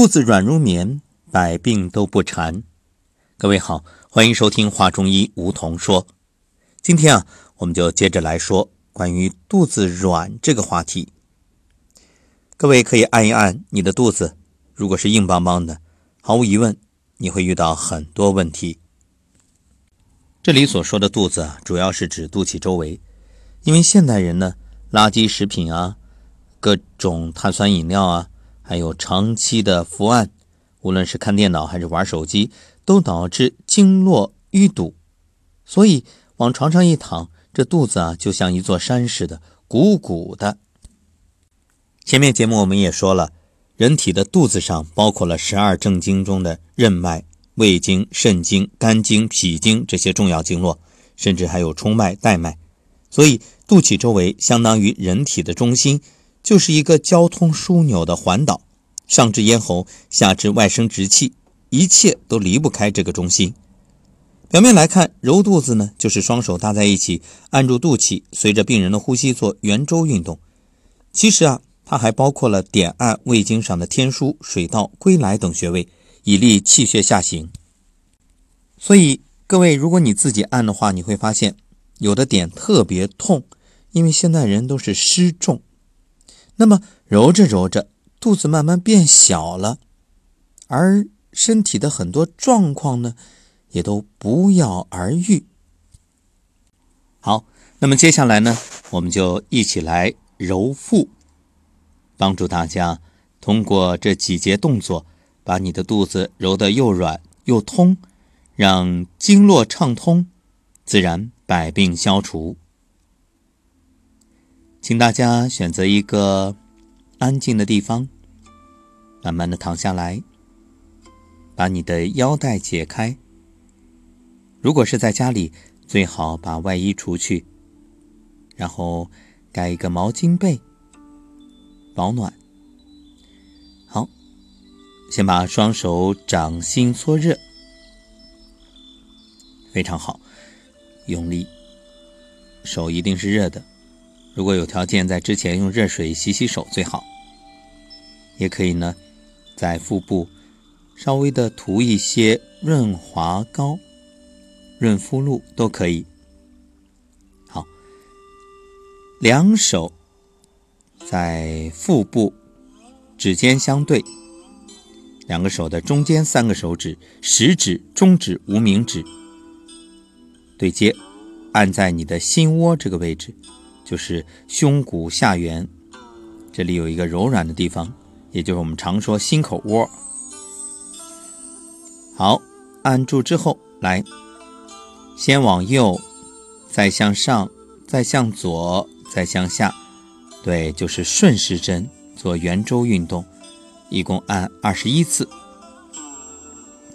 肚子软如棉，百病都不缠。各位好，欢迎收听《话中医》，梧桐说。今天啊，我们就接着来说关于肚子软这个话题。各位可以按一按你的肚子，如果是硬邦邦的，毫无疑问你会遇到很多问题。这里所说的肚子啊，主要是指肚脐周围，因为现代人呢，垃圾食品啊，各种碳酸饮料啊。还有长期的伏案，无论是看电脑还是玩手机，都导致经络淤堵，所以往床上一躺，这肚子啊就像一座山似的，鼓鼓的。前面节目我们也说了，人体的肚子上包括了十二正经中的任脉、胃经、肾经、肝经、脾经这些重要经络，甚至还有冲脉、带脉，所以肚脐周围相当于人体的中心。就是一个交通枢纽的环岛，上至咽喉，下至外生殖器，一切都离不开这个中心。表面来看，揉肚子呢，就是双手搭在一起，按住肚脐，随着病人的呼吸做圆周运动。其实啊，它还包括了点按胃经上的天枢、水道、归来等穴位，以利气血下行。所以各位，如果你自己按的话，你会发现有的点特别痛，因为现在人都是湿重。那么揉着揉着，肚子慢慢变小了，而身体的很多状况呢，也都不药而愈。好，那么接下来呢，我们就一起来揉腹，帮助大家通过这几节动作，把你的肚子揉得又软又通，让经络畅通，自然百病消除。请大家选择一个安静的地方，慢慢的躺下来，把你的腰带解开。如果是在家里，最好把外衣除去，然后盖一个毛巾被，保暖。好，先把双手掌心搓热，非常好，用力，手一定是热的。如果有条件，在之前用热水洗洗手最好。也可以呢，在腹部稍微的涂一些润滑膏、润肤露都可以。好，两手在腹部指尖相对，两个手的中间三个手指，食指、中指、无名指对接，按在你的心窝这个位置。就是胸骨下缘，这里有一个柔软的地方，也就是我们常说心口窝。好，按住之后，来，先往右，再向上，再向左，再向下，对，就是顺时针做圆周运动，一共按二十一次。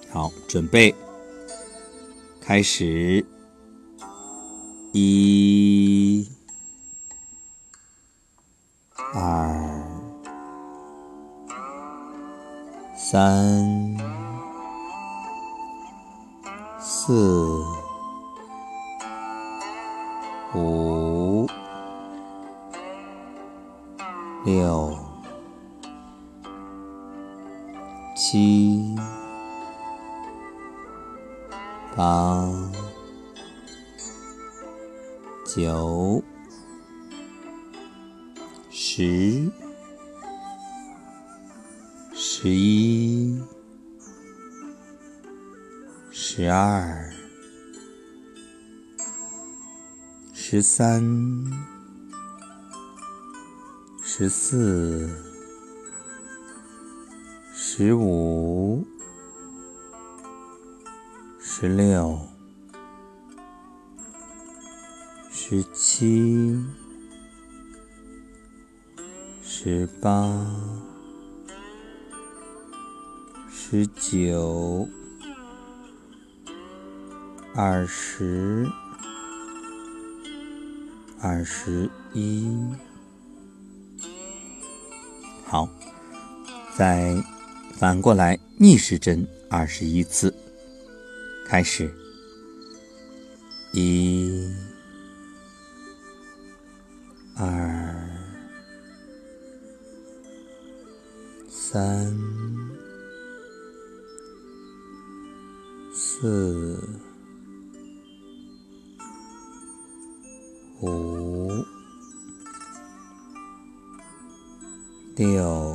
好，准备，开始，一。二、三、四、五、六、七、八、九。十、十一、十二、十三、十四、十五、十六、十七。十八、十九、二十、二十一，好，再反过来逆时针二十一次，开始，一、二。三四五六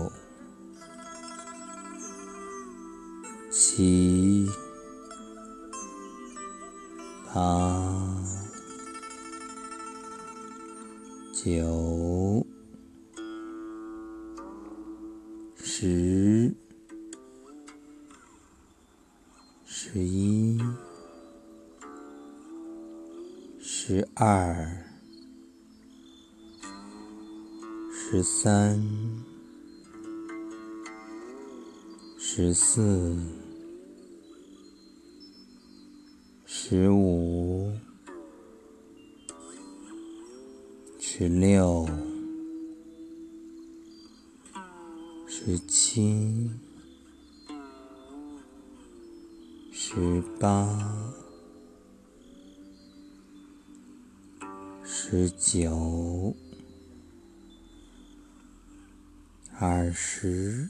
十九、二十、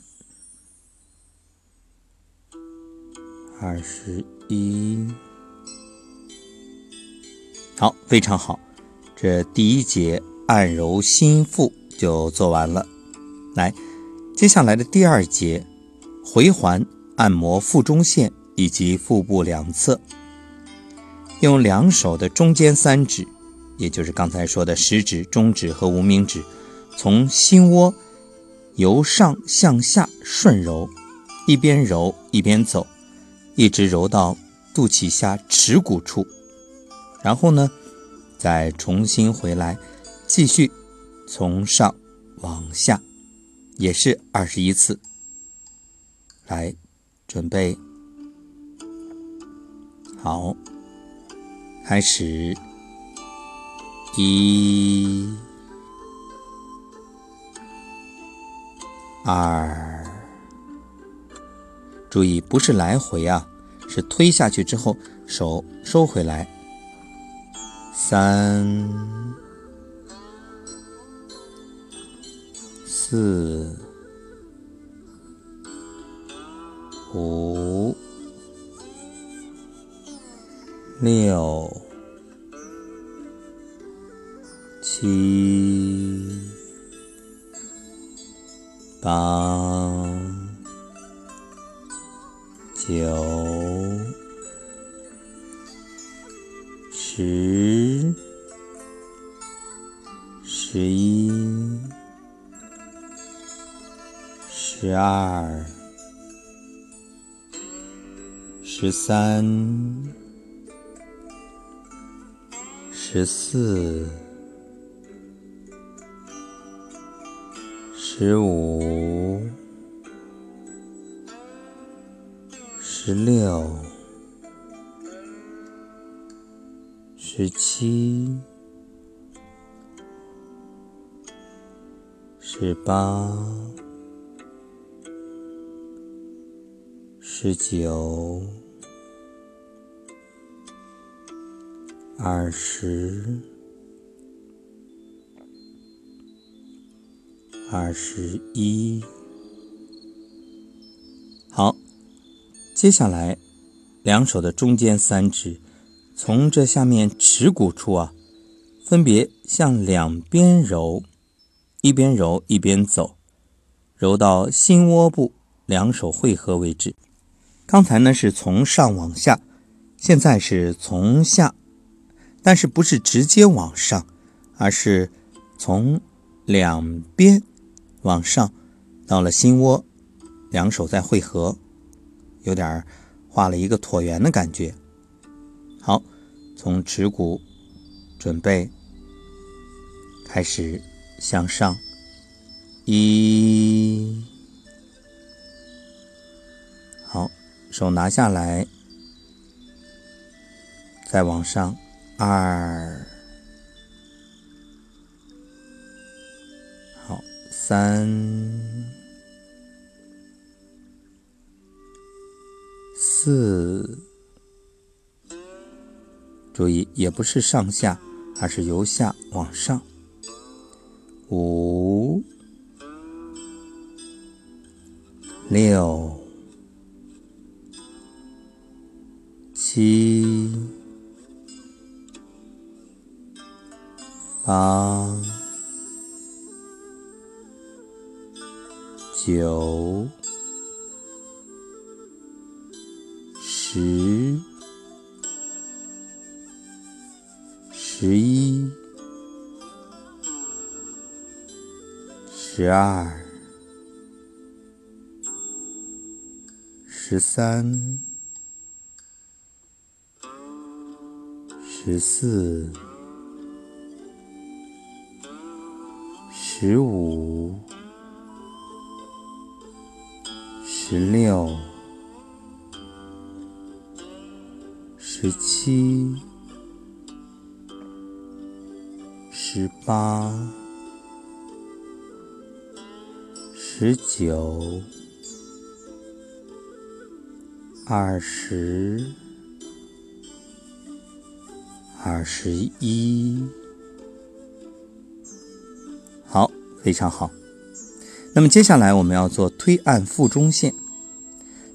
二十一，好，非常好。这第一节按揉心腹就做完了。来，接下来的第二节回环按摩腹中线。以及腹部两侧，用两手的中间三指，也就是刚才说的食指、中指和无名指，从心窝由上向下顺揉，一边揉一边走，一直揉到肚脐下耻骨处，然后呢，再重新回来，继续从上往下，也是二十一次。来，准备。好，开始，一、二，注意不是来回啊，是推下去之后手收回来。三、四、五。六、七、八、九、十、十一、十二、十三。十四、十五、十六、十七、十八、十九。二十，二十一，好，接下来两手的中间三指，从这下面耻骨处啊，分别向两边揉，一边揉一边走，揉到心窝部，两手汇合为止。刚才呢是从上往下，现在是从下。但是不是直接往上，而是从两边往上，到了心窝，两手再汇合，有点画了一个椭圆的感觉。好，从耻骨准备开始向上，一，好，手拿下来，再往上。二，三，四，注意，也不是上下，而是由下往上。五，六，七。八、九、十、十一、十二、十三。十四、十五、十六、十七、十八、十九、二十。二十一，好，非常好。那么接下来我们要做推按腹中线，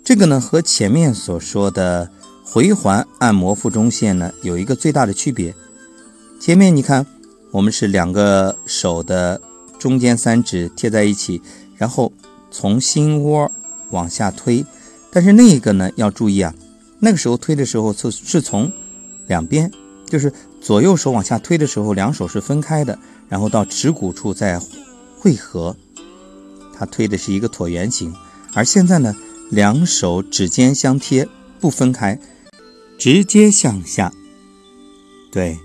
这个呢和前面所说的回环按摩腹中线呢有一个最大的区别。前面你看，我们是两个手的中间三指贴在一起，然后从心窝往下推，但是那一个呢要注意啊，那个时候推的时候是是从两边。就是左右手往下推的时候，两手是分开的，然后到耻骨处再汇合，它推的是一个椭圆形。而现在呢，两手指尖相贴，不分开，直接向下。对，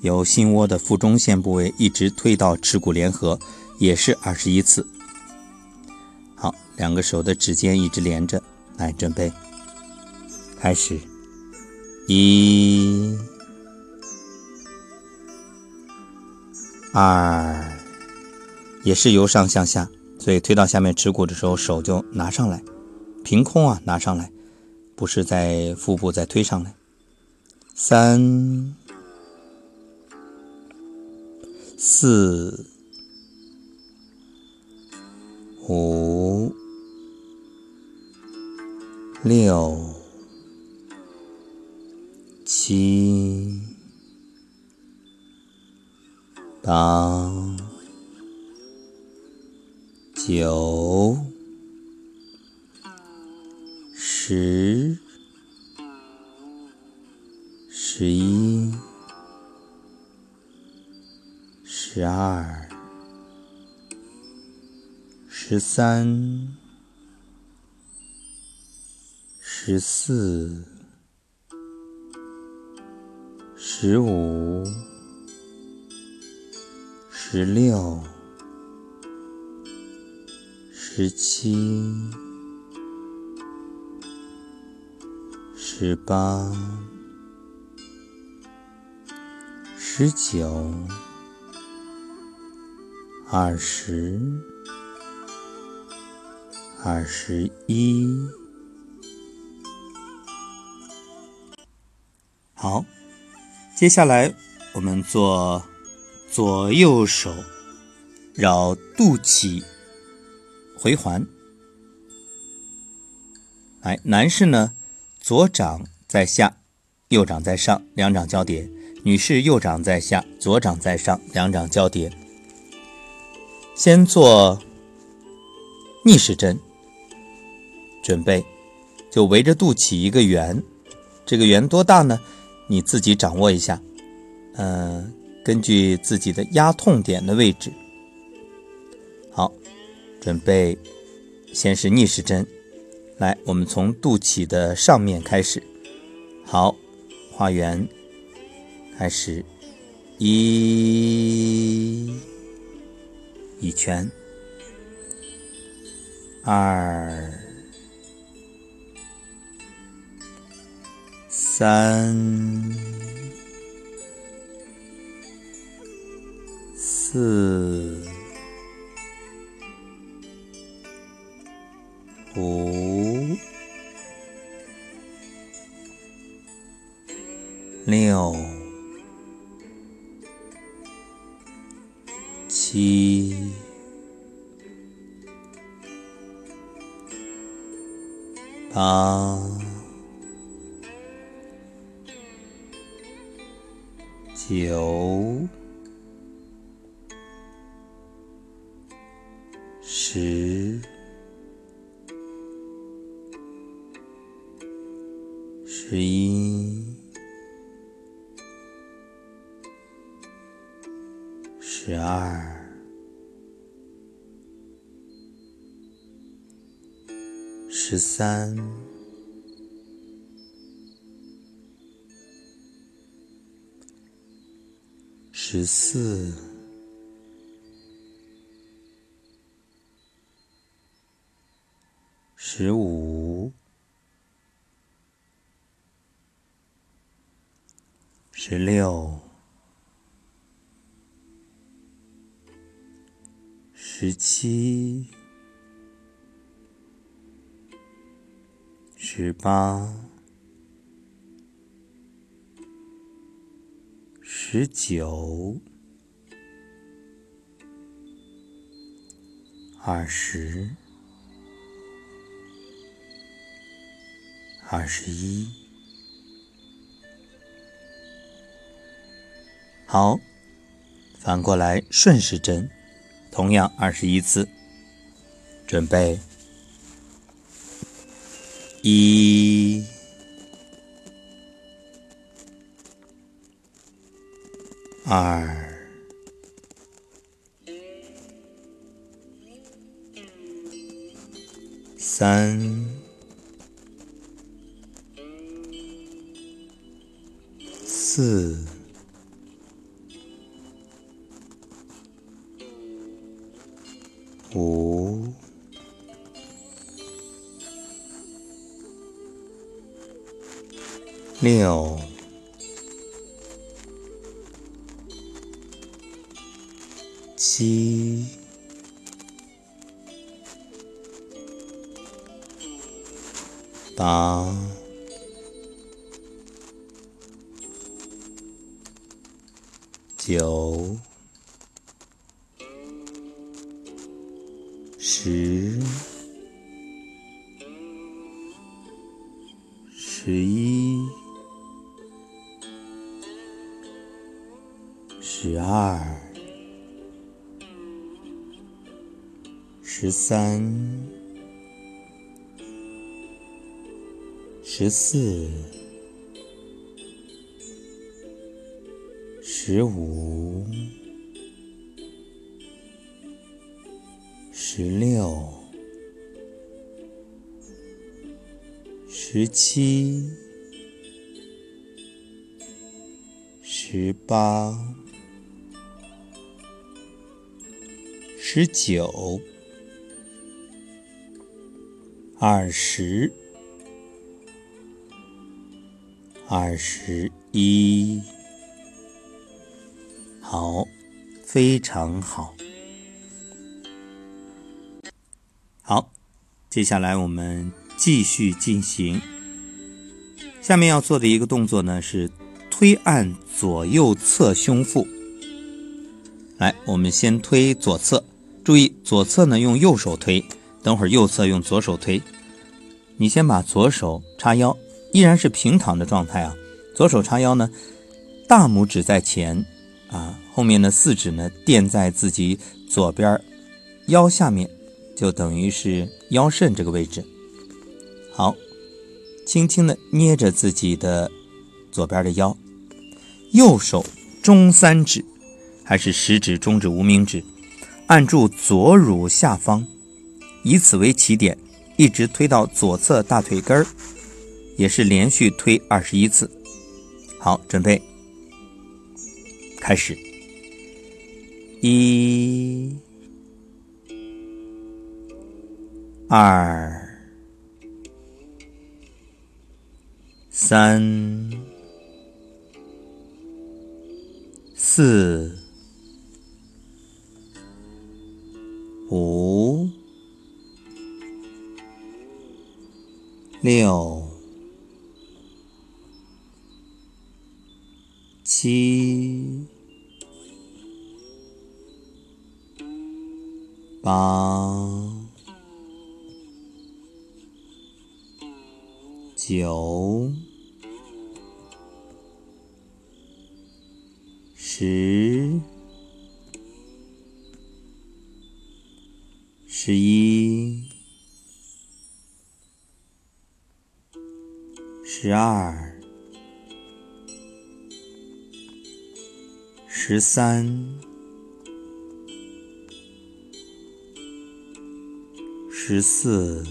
由心窝的腹中线部位一直推到耻骨联合，也是二十一次。好，两个手的指尖一直连着，来准备，开始，一。二，也是由上向下，所以推到下面耻骨的时候，手就拿上来，凭空啊拿上来，不是在腹部再推上来。三、四、五、六、七。八、九、十、十一、十二、十三、十四、十五。十六、十七、十八、十九、二十、二十一。好，接下来我们做。左右手绕肚脐回环，哎，男士呢，左掌在下，右掌在上，两掌交叠；女士右掌在下，左掌在上，两掌交叠。先做逆时针，准备就围着肚脐一个圆，这个圆多大呢？你自己掌握一下，嗯。根据自己的压痛点的位置，好，准备，先是逆时针，来，我们从肚脐的上面开始，好，画圆，开始，一，一圈，二，三。四、五六七八九十。十一、十二、十三。十四，十五，八。十九，二十，二十一，好，反过来顺时针，同样二十一次，准备，一。二、三、四、五、六。七、八、九、十、三、十四、十五、十六、十七、十八、十九。二十，二十一，好，非常好，好，接下来我们继续进行。下面要做的一个动作呢是推按左右侧胸腹。来，我们先推左侧，注意左侧呢用右手推。等会儿右侧用左手推，你先把左手叉腰，依然是平躺的状态啊。左手叉腰呢，大拇指在前啊，后面的四指呢垫在自己左边腰下面，就等于是腰肾这个位置。好，轻轻的捏着自己的左边的腰，右手中三指还是食指、中指、无名指，按住左乳下方。以此为起点，一直推到左侧大腿根儿，也是连续推二十一次。好，准备，开始，一、二、三、四、五。六七八九十十一。十二、十三、十四、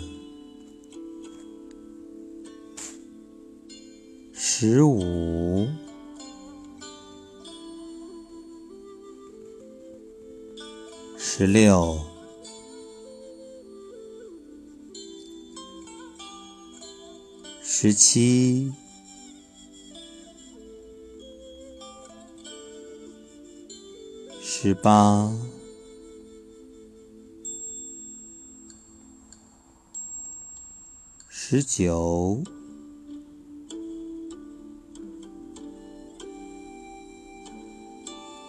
十五、十六。十七，十八，十九，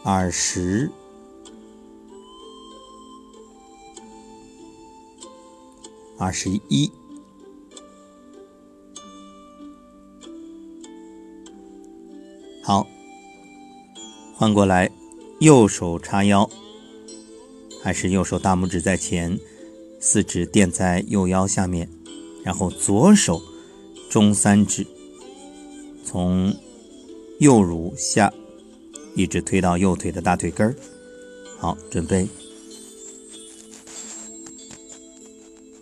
二十，二十一。换过来，右手叉腰，还是右手大拇指在前，四指垫在右腰下面，然后左手中三指从右乳下一直推到右腿的大腿根儿。好，准备，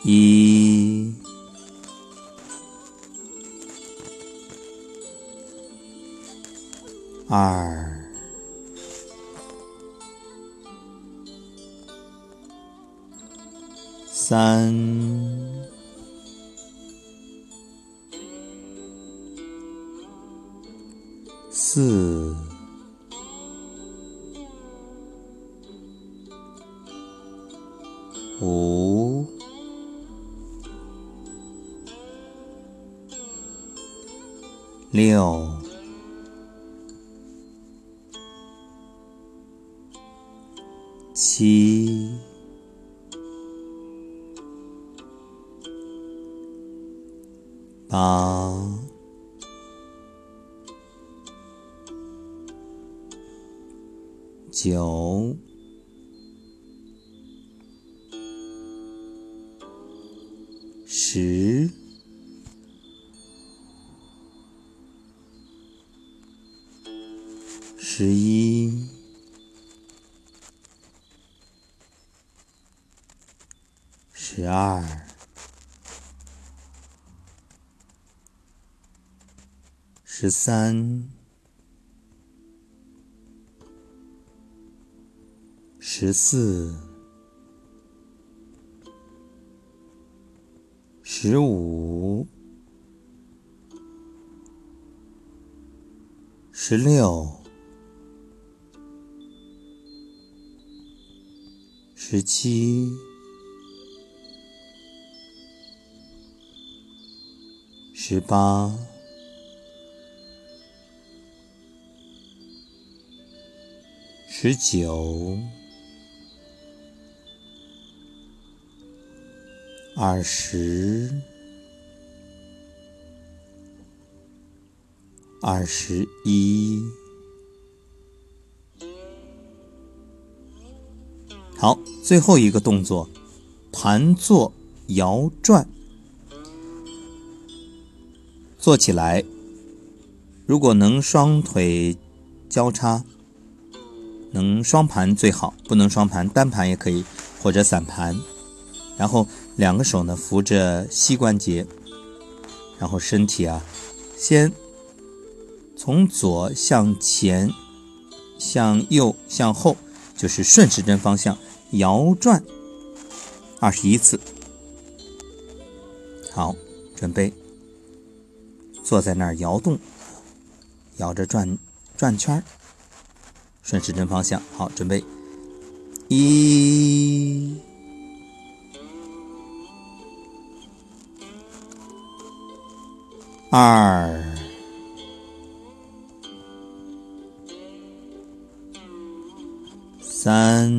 一。二、三、四、五、六。七、八、九、三、十四、十五、十六、十七。十八、十九、二十、二十一。好，最后一个动作，盘坐摇转。坐起来，如果能双腿交叉，能双盘最好；不能双盘，单盘也可以，或者散盘。然后两个手呢扶着膝关节，然后身体啊，先从左向前，向右向后，就是顺时针方向摇转二十一次。好，准备。坐在那儿摇动，摇着转转圈儿，顺时针方向。好，准备，一、二、三、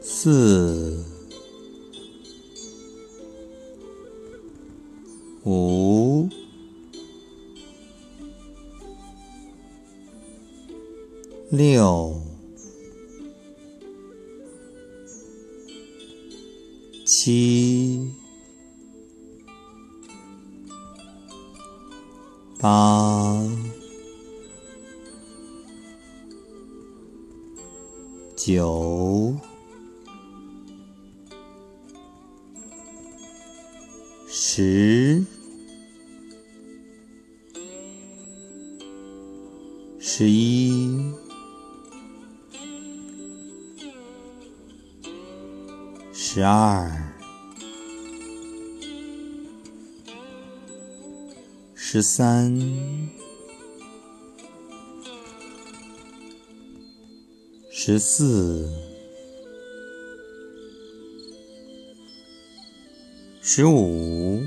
四。五、六、七、八、九、十、二、十三、十四、十五、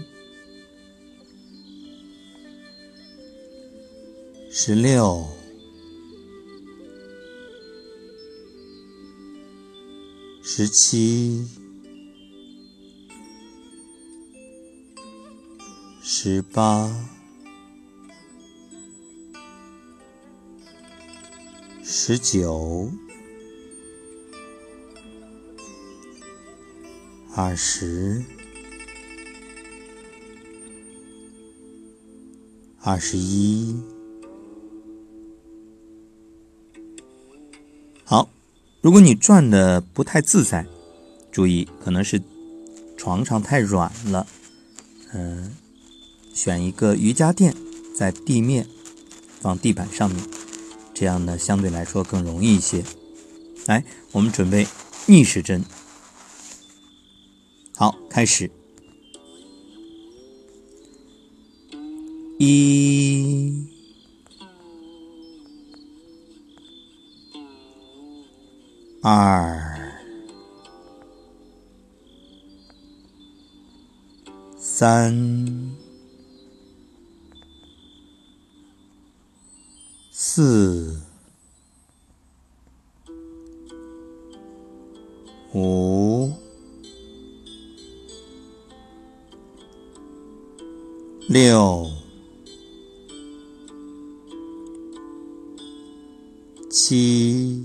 十六、十七。十八、十九、二十、二十一。好，如果你转的不太自在，注意可能是床上太软了，嗯。选一个瑜伽垫，在地面放地板上面，这样呢相对来说更容易一些。来，我们准备逆时针。好，开始。一、二、三。四、五、六、七、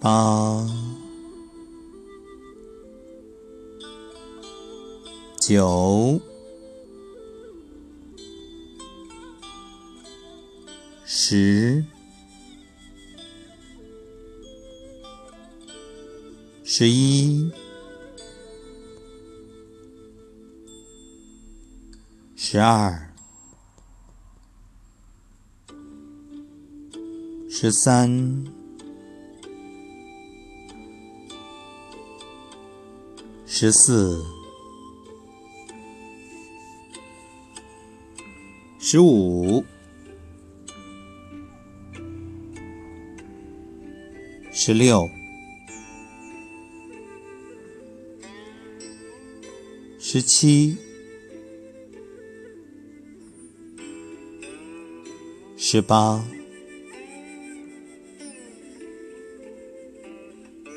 八、九。十、十一、十二、十三、十四、十五。十六、十七、十八、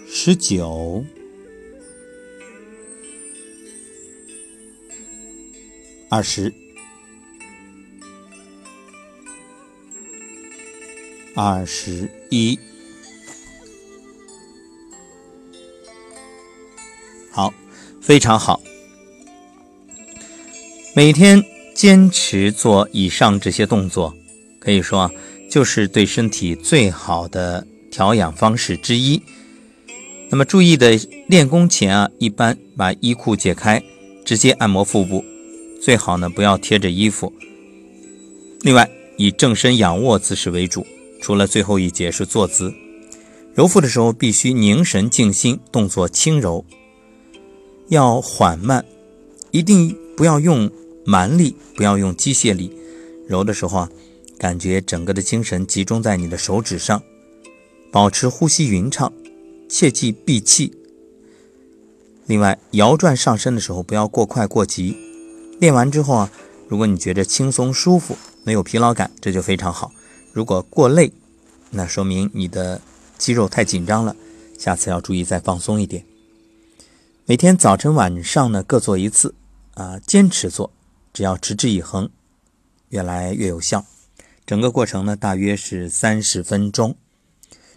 十九、二十、二十一。非常好。每天坚持做以上这些动作，可以说就是对身体最好的调养方式之一。那么注意的，练功前啊，一般把衣裤解开，直接按摩腹部，最好呢不要贴着衣服。另外，以正身仰卧姿势为主，除了最后一节是坐姿。揉腹的时候必须凝神静心，动作轻柔。要缓慢，一定不要用蛮力，不要用机械力。揉的时候啊，感觉整个的精神集中在你的手指上，保持呼吸匀畅，切忌闭气。另外，摇转上身的时候不要过快过急。练完之后啊，如果你觉得轻松舒服，没有疲劳感，这就非常好。如果过累，那说明你的肌肉太紧张了，下次要注意再放松一点。每天早晨、晚上呢各做一次，啊，坚持做，只要持之以恒，越来越有效。整个过程呢大约是三十分钟。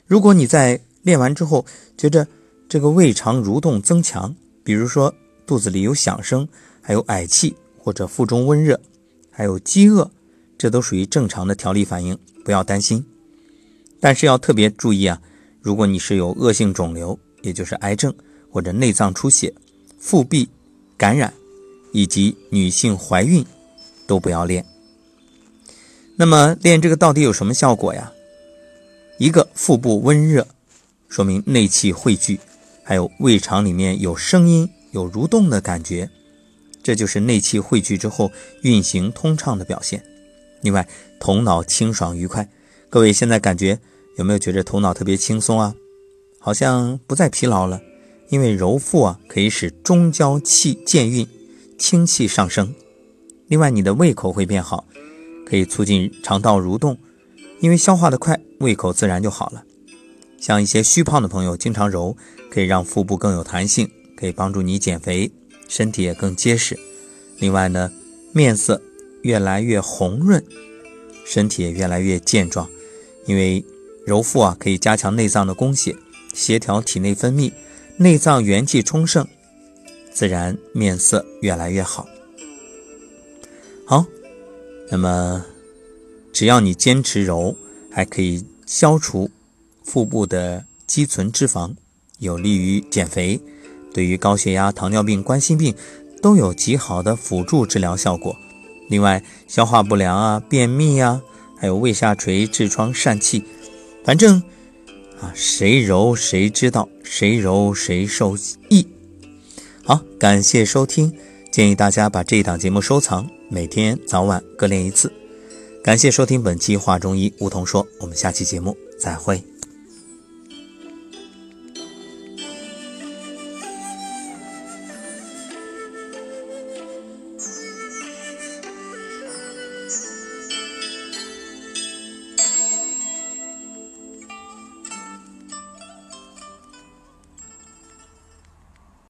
如果你在练完之后觉着这个胃肠蠕动增强，比如说肚子里有响声，还有嗳气或者腹中温热，还有饥饿，这都属于正常的调理反应，不要担心。但是要特别注意啊，如果你是有恶性肿瘤，也就是癌症或者内脏出血、腹壁感染以及女性怀孕，都不要练。那么练这个到底有什么效果呀？一个腹部温热，说明内气汇聚，还有胃肠里面有声音、有蠕动的感觉，这就是内气汇聚之后运行通畅的表现。另外，头脑清爽愉快，各位现在感觉有没有觉着头脑特别轻松啊？好像不再疲劳了，因为揉腹啊可以使中焦气健运，清气上升。另外，你的胃口会变好。可以促进肠道蠕动，因为消化的快，胃口自然就好了。像一些虚胖的朋友，经常揉，可以让腹部更有弹性，可以帮助你减肥，身体也更结实。另外呢，面色越来越红润，身体也越来越健壮，因为揉腹啊，可以加强内脏的供血，协调体内分泌，内脏元气充盛，自然面色越来越好。好。那么，只要你坚持揉，还可以消除腹部的积存脂肪，有利于减肥，对于高血压、糖尿病、冠心病都有极好的辅助治疗效果。另外，消化不良啊、便秘啊，还有胃下垂、痔疮、疝气，反正啊，谁揉谁知道，谁揉谁受益。好，感谢收听，建议大家把这一档节目收藏。每天早晚各练一次，感谢收听本期《话中医》，梧桐说，我们下期节目再会。